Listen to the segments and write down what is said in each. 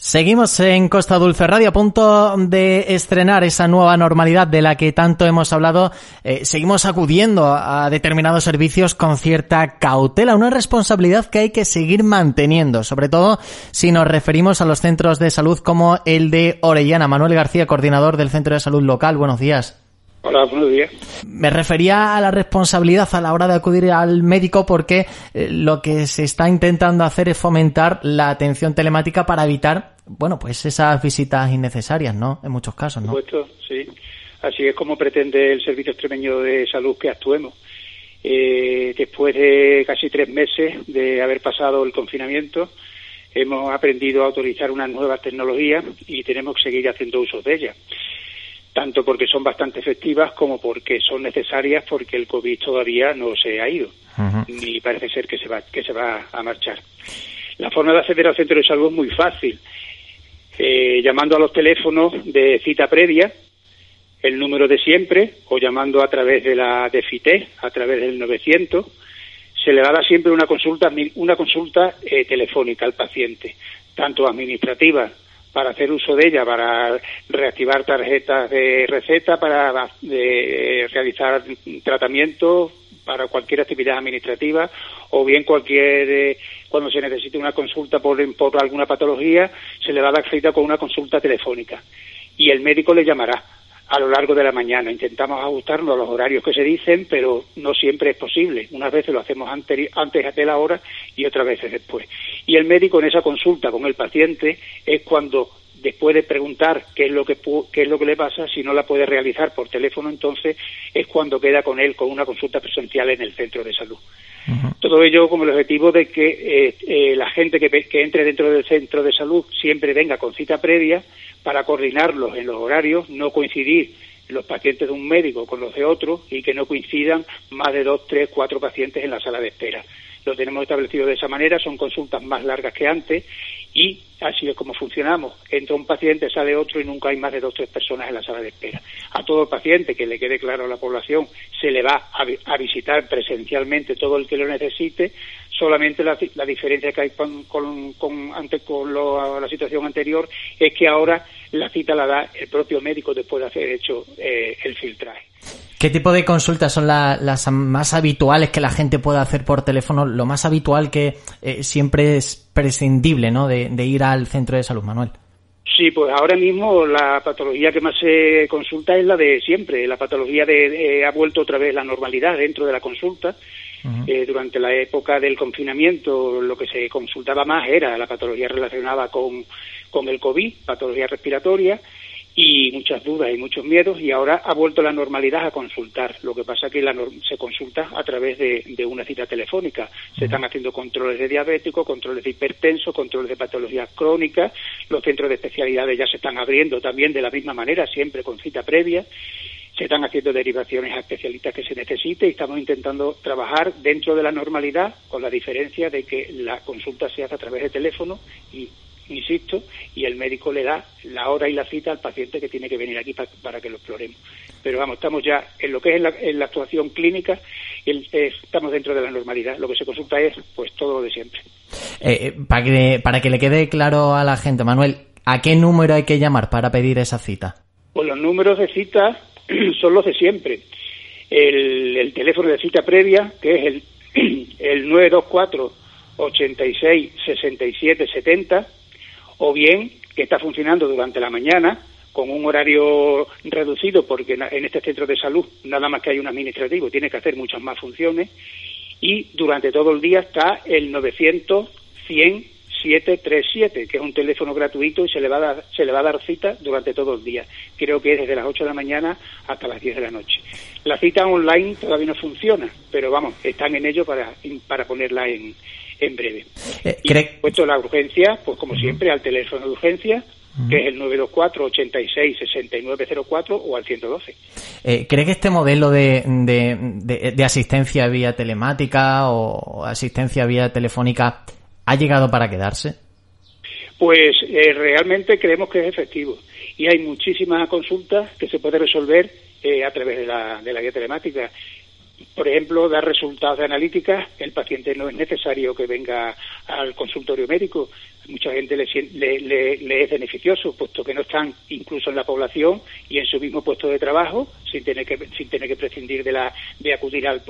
Seguimos en Costa Dulce Radio a punto de estrenar esa nueva normalidad de la que tanto hemos hablado. Eh, seguimos acudiendo a determinados servicios con cierta cautela, una responsabilidad que hay que seguir manteniendo, sobre todo si nos referimos a los centros de salud como el de Orellana. Manuel García, coordinador del Centro de Salud Local. Buenos días. Hola, buenos días. Me refería a la responsabilidad a la hora de acudir al médico porque eh, lo que se está intentando hacer es fomentar la atención telemática para evitar, bueno, pues esas visitas innecesarias, ¿no? En muchos casos, ¿no? Por supuesto, sí. Así es como pretende el Servicio Extremeño de Salud que actuemos. Eh, después de casi tres meses de haber pasado el confinamiento, hemos aprendido a autorizar unas nuevas tecnologías y tenemos que seguir haciendo uso de ellas tanto porque son bastante efectivas como porque son necesarias porque el COVID todavía no se ha ido ni parece ser que se va que se va a marchar. La forma de acceder al centro de salud es muy fácil, eh, llamando a los teléfonos de cita previa, el número de siempre, o llamando a través de la de FITE, a través del 900, se le dará siempre una consulta una consulta eh, telefónica al paciente, tanto administrativa para hacer uso de ella, para reactivar tarjetas de receta, para realizar tratamientos, para cualquier actividad administrativa o bien cualquier eh, cuando se necesite una consulta por, por alguna patología se le va a dar cita con una consulta telefónica. Y el médico le llamará a lo largo de la mañana. Intentamos ajustarnos a los horarios que se dicen, pero no siempre es posible. Unas veces lo hacemos antes, antes de la hora y otras veces después. Y el médico en esa consulta con el paciente es cuando después de preguntar qué es lo que qué es lo que le pasa, si no la puede realizar por teléfono, entonces es cuando queda con él con una consulta presencial en el centro de salud. Todo ello con el objetivo de que eh, eh, la gente que, que entre dentro del centro de salud siempre venga con cita previa para coordinarlos en los horarios, no coincidir los pacientes de un médico con los de otro y que no coincidan más de dos, tres, cuatro pacientes en la sala de espera. Lo tenemos establecido de esa manera, son consultas más largas que antes y así es como funcionamos. Entra un paciente, sale otro y nunca hay más de dos o tres personas en la sala de espera. A todo paciente que le quede claro a la población se le va a, visitar presencialmente todo el que lo necesite. Solamente la, diferencia que hay con, con, con, la situación anterior es que ahora la cita la da el propio médico después de haber hecho eh, el filtraje. ¿Qué tipo de consultas son las más habituales que la gente puede hacer por teléfono? Lo más habitual que eh, siempre es prescindible, ¿no? De, ir al centro de salud, Manuel. Sí, pues ahora mismo la patología que más se consulta es la de siempre. La patología de, ha vuelto otra vez la normalidad dentro de la consulta. Eh, durante la época del confinamiento lo que se consultaba más era la patología relacionada con, con el COVID, patología respiratoria, y muchas dudas y muchos miedos y ahora ha vuelto la normalidad a consultar. Lo que pasa es que la se consulta a través de, una cita telefónica. Se están haciendo controles de diabético, controles de hipertenso, controles de patologías crónicas. Los centros de especialidades ya se están abriendo también de la misma manera, siempre con cita previa. Se están haciendo derivaciones a especialistas que se necesite y estamos intentando trabajar dentro de la normalidad con la diferencia de que la consulta se hace a través de teléfono y insisto, y el médico le da la hora y la cita al paciente que tiene que venir aquí para, que lo exploremos. Pero vamos, estamos ya en lo que es en la, actuación clínica, y estamos dentro de la normalidad. Lo que se consulta es pues todo lo de siempre. Eh, eh, para, que, para que le quede claro a la gente, Manuel, ¿a qué número hay que llamar para pedir esa cita? Pues los números de cita son los de siempre. El, el teléfono de cita previa, que es el, el 924 86 67 70 o bien que está funcionando durante la mañana con un horario reducido porque en este centro de salud nada más que hay un administrativo, tiene que hacer muchas más funciones y durante todo el día está el 900 100 737, que es un teléfono gratuito y se le va a dar se le va a dar cita durante todo el día. Creo que es desde las 8 de la mañana hasta las 10 de la noche. La cita online todavía no funciona, pero vamos, están en ello para para ponerla en en breve. Eh, y puesto la urgencia, pues como siempre, al teléfono de urgencia, que es el 924 86 6904 o al 112. Eh, ¿Cree que este modelo de, de, asistencia vía telemática o asistencia vía telefónica ha llegado para quedarse? Pues eh, realmente creemos que es efectivo y hay muchísimas consultas que se puede resolver eh, a través de la, de la guía telemática por ejemplo, dar resultados de analítica, el paciente no es necesario que venga al consultorio médico. mucha gente le, le, es beneficioso, puesto que no están incluso en la población y en su mismo puesto de trabajo, sin tener que, sin tener que prescindir de, la, de acudir a,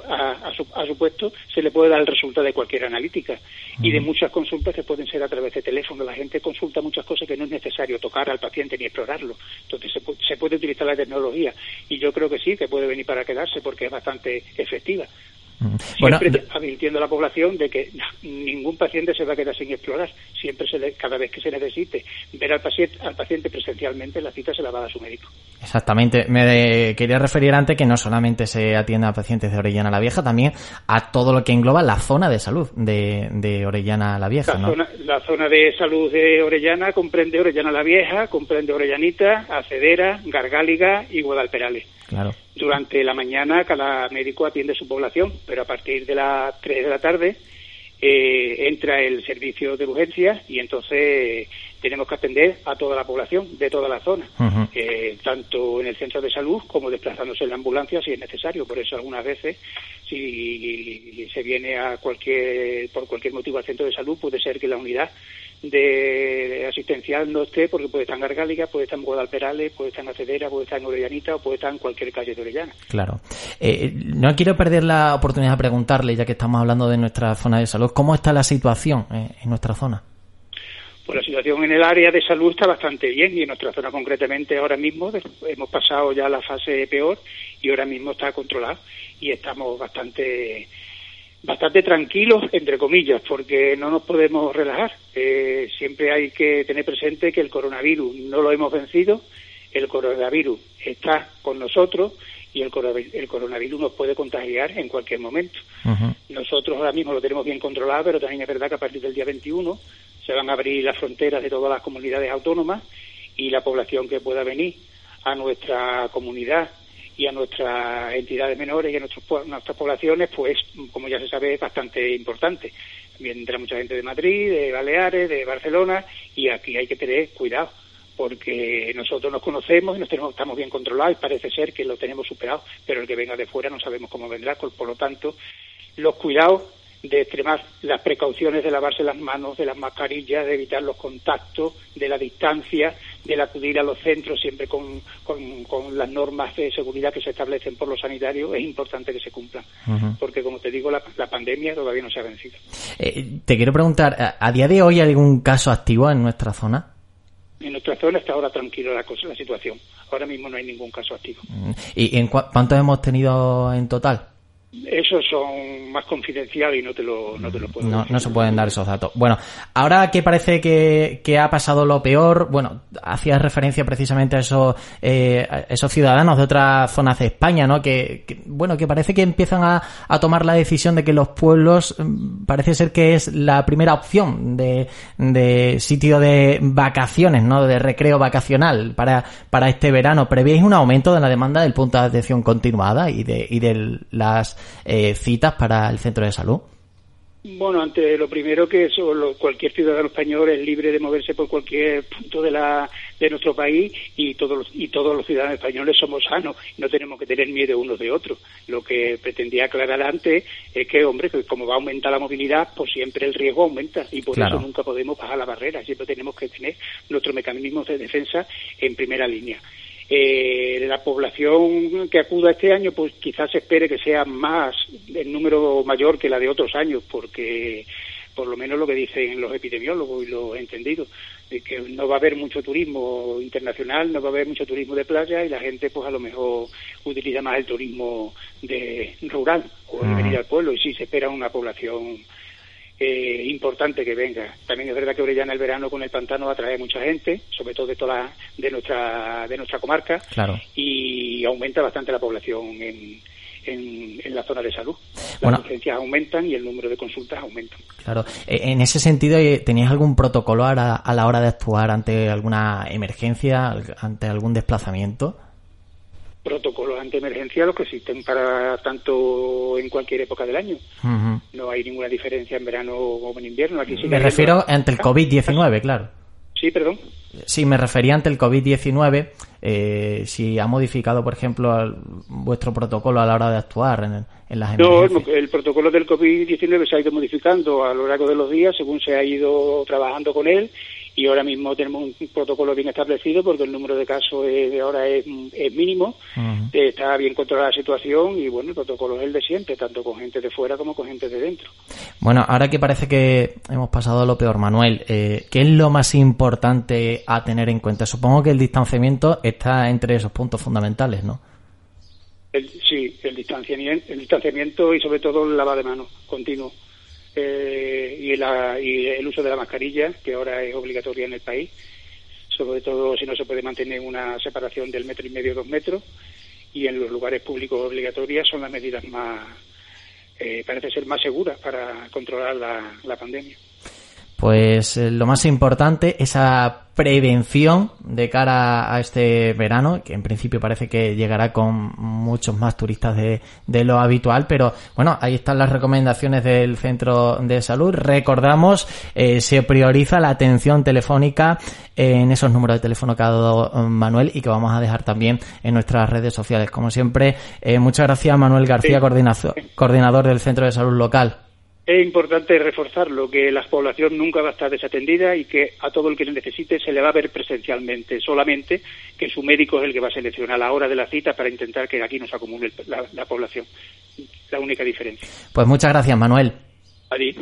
su, a, su, puesto, se le puede dar el resultado de cualquier analítica. Y de muchas consultas que pueden ser a través de teléfono. La gente consulta muchas cosas que no es necesario tocar al paciente ni explorarlo. Entonces se, se puede utilizar la tecnología. Y yo creo que sí, que puede venir para quedarse porque es bastante efectiva. Siempre advirtiendo a la población de que ningún paciente se va a quedar sin explorar. Siempre, se cada vez que se necesite ver al paciente, al paciente presencialmente, la cita se la va a dar su médico. Exactamente. Me quería referir antes que no solamente se atiende a pacientes de Orellana la Vieja, también a todo lo que engloba la zona de salud de, de Orellana la Vieja. La, zona, la zona de salud de Orellana comprende Orellana la Vieja, comprende Orellanita, Acedera, Gargáliga y Guadalperales. Claro. Durante la mañana cada médico atiende su población, pero a partir de las 3 de la tarde eh, entra el servicio de urgencias y entonces tenemos que atender a toda la población de toda la zona, eh, tanto en el centro de salud como desplazándose en la ambulancia si es necesario. Por eso algunas veces, si se viene a cualquier por cualquier motivo al centro de salud, puede ser que la unidad de asistencial no esté porque puede estar en Gargáliga, puede estar en Guadalperales, puede estar en Acedera, puede estar en Orellanita o puede estar en cualquier calle de Orellana. Claro. Eh, no quiero perder la oportunidad de preguntarle, ya que estamos hablando de nuestra zona de salud, ¿cómo está la situación eh, en nuestra zona? Pues la situación en el área de salud está bastante bien y en nuestra zona concretamente ahora mismo hemos pasado ya la fase peor y ahora mismo está controlado y estamos bastante bastante tranquilos, entre comillas, porque no nos podemos relajar. Eh, siempre hay que tener presente que el coronavirus no lo hemos vencido, el coronavirus está con nosotros y el, coronavirus nos puede contagiar en cualquier momento. Nosotros ahora mismo lo tenemos bien controlado, pero también es verdad que a partir del día 21 se van a abrir las fronteras de todas las comunidades autónomas y la población que pueda venir a nuestra comunidad y a nuestras entidades menores y a nuestras poblaciones, pues, como ya se sabe, es bastante importante. Vendrá mucha gente de Madrid, de Baleares, de Barcelona, y aquí hay que tener cuidado, porque nosotros nos conocemos y nos tenemos, estamos bien controlados y parece ser que lo tenemos superado, pero el que venga de fuera no sabemos cómo vendrá, por lo tanto, los cuidados de extremar las precauciones de lavarse las manos, de las mascarillas, de evitar los contactos, de la distancia, del acudir a los centros siempre con, con, las normas de seguridad que se establecen por los sanitarios, es importante que se cumplan. Porque, como te digo, la, pandemia todavía no se ha vencido. Eh, te quiero preguntar, ¿a día de hoy hay algún caso activo en nuestra zona? En nuestra zona está ahora tranquila la, cosa, la situación. Ahora mismo no hay ningún caso activo. ¿Y en cuántos hemos tenido en total? Esos son más confidenciales y no te lo, no te lo puedo no, no se pueden dar esos datos. Bueno, ahora que parece que, que ha pasado lo peor, bueno, hacías referencia precisamente a esos, eh, esos ciudadanos de otras zonas de España, ¿no? Que, bueno, que parece que empiezan a, a, tomar la decisión de que los pueblos mm, parece ser que es la primera opción de, de sitio de vacaciones, ¿no? De recreo vacacional para, para este verano. ¿Prevéis un aumento de la demanda del punto de atención continuada y de, y de las eh, citas para el centro de salud? Bueno, ante lo primero que eso, cualquier ciudadano español es libre de moverse por cualquier punto de, la, de nuestro país y todos, los, y todos los ciudadanos españoles somos sanos, no tenemos que tener miedo unos de otros. Lo que pretendía aclarar antes es que, hombre, que como va a aumentar la movilidad, pues siempre el riesgo aumenta y por eso nunca podemos bajar la barrera, siempre tenemos que tener nuestros mecanismos de defensa en primera línea. Eh, la población que acuda este año, pues quizás se espere que sea más, el número mayor que la de otros años, porque por lo menos lo que dicen los epidemiólogos y los entendidos, de que no va a haber mucho turismo internacional, no va a haber mucho turismo de playa y la gente pues a lo mejor utiliza más el turismo de rural o de venir al pueblo. Y sí se espera una población eh, importante que venga. También es verdad que Orellana el verano con el pantano atrae mucha gente, sobre todo de toda de nuestra de nuestra comarca, claro. y aumenta bastante la población en, en, la zona de salud. Las urgencias aumentan y el número de consultas aumenta. Claro. Eh, en ese sentido, eh, ¿tenías algún protocolo a a la hora de actuar ante alguna emergencia, ante algún desplazamiento? Protocolos antiemergenciales que existen para tanto en cualquier época del año. No hay ninguna diferencia en verano o en invierno. Aquí me refiero ante el COVID-19, claro. Sí, perdón. Sí, me refería ante el COVID-19. eh, si ha modificado, por ejemplo, vuestro protocolo a la hora de actuar en, en las No, el, protocolo del COVID-19 se ha ido modificando a lo largo de los días según se ha ido trabajando con él y ahora mismo tenemos un protocolo bien establecido porque el número de casos de ahora es, mínimo, está bien controlada la situación y bueno, el protocolo es el de siempre, tanto con gente de fuera como con gente de dentro. Bueno, ahora que parece que hemos pasado a lo peor, Manuel, eh, ¿qué es lo más importante a tener en cuenta? Supongo que el distanciamiento está entre esos puntos fundamentales, ¿no? sí, el distanciamiento, el distanciamiento y sobre todo el lavado de manos continuo. Eh, y, el uso de la mascarilla, que ahora es obligatoria en el país, sobre todo si no se puede mantener una separación del metro y medio, dos metros, y en los lugares públicos obligatorias son las medidas más, eh, parece ser más seguras para controlar la pandemia. Pues eh, lo más importante, esa prevención de cara a este verano, que en principio parece que llegará con muchos más turistas de, lo habitual, pero bueno, ahí están las recomendaciones del centro de salud. Recordamos, eh, se prioriza la atención telefónica en esos números de teléfono que ha dado eh, Manuel y que vamos a dejar también en nuestras redes sociales. Como siempre, muchas gracias Manuel García, coordinador del centro de salud local es importante reforzarlo, que la población nunca va a estar desatendida y que a todo el que le necesite se le va a ver presencialmente, solamente que su médico es el que va a seleccionar la hora de la cita para intentar que aquí nos acumule la, la población. La única diferencia. Pues muchas gracias, Manuel. Adiós.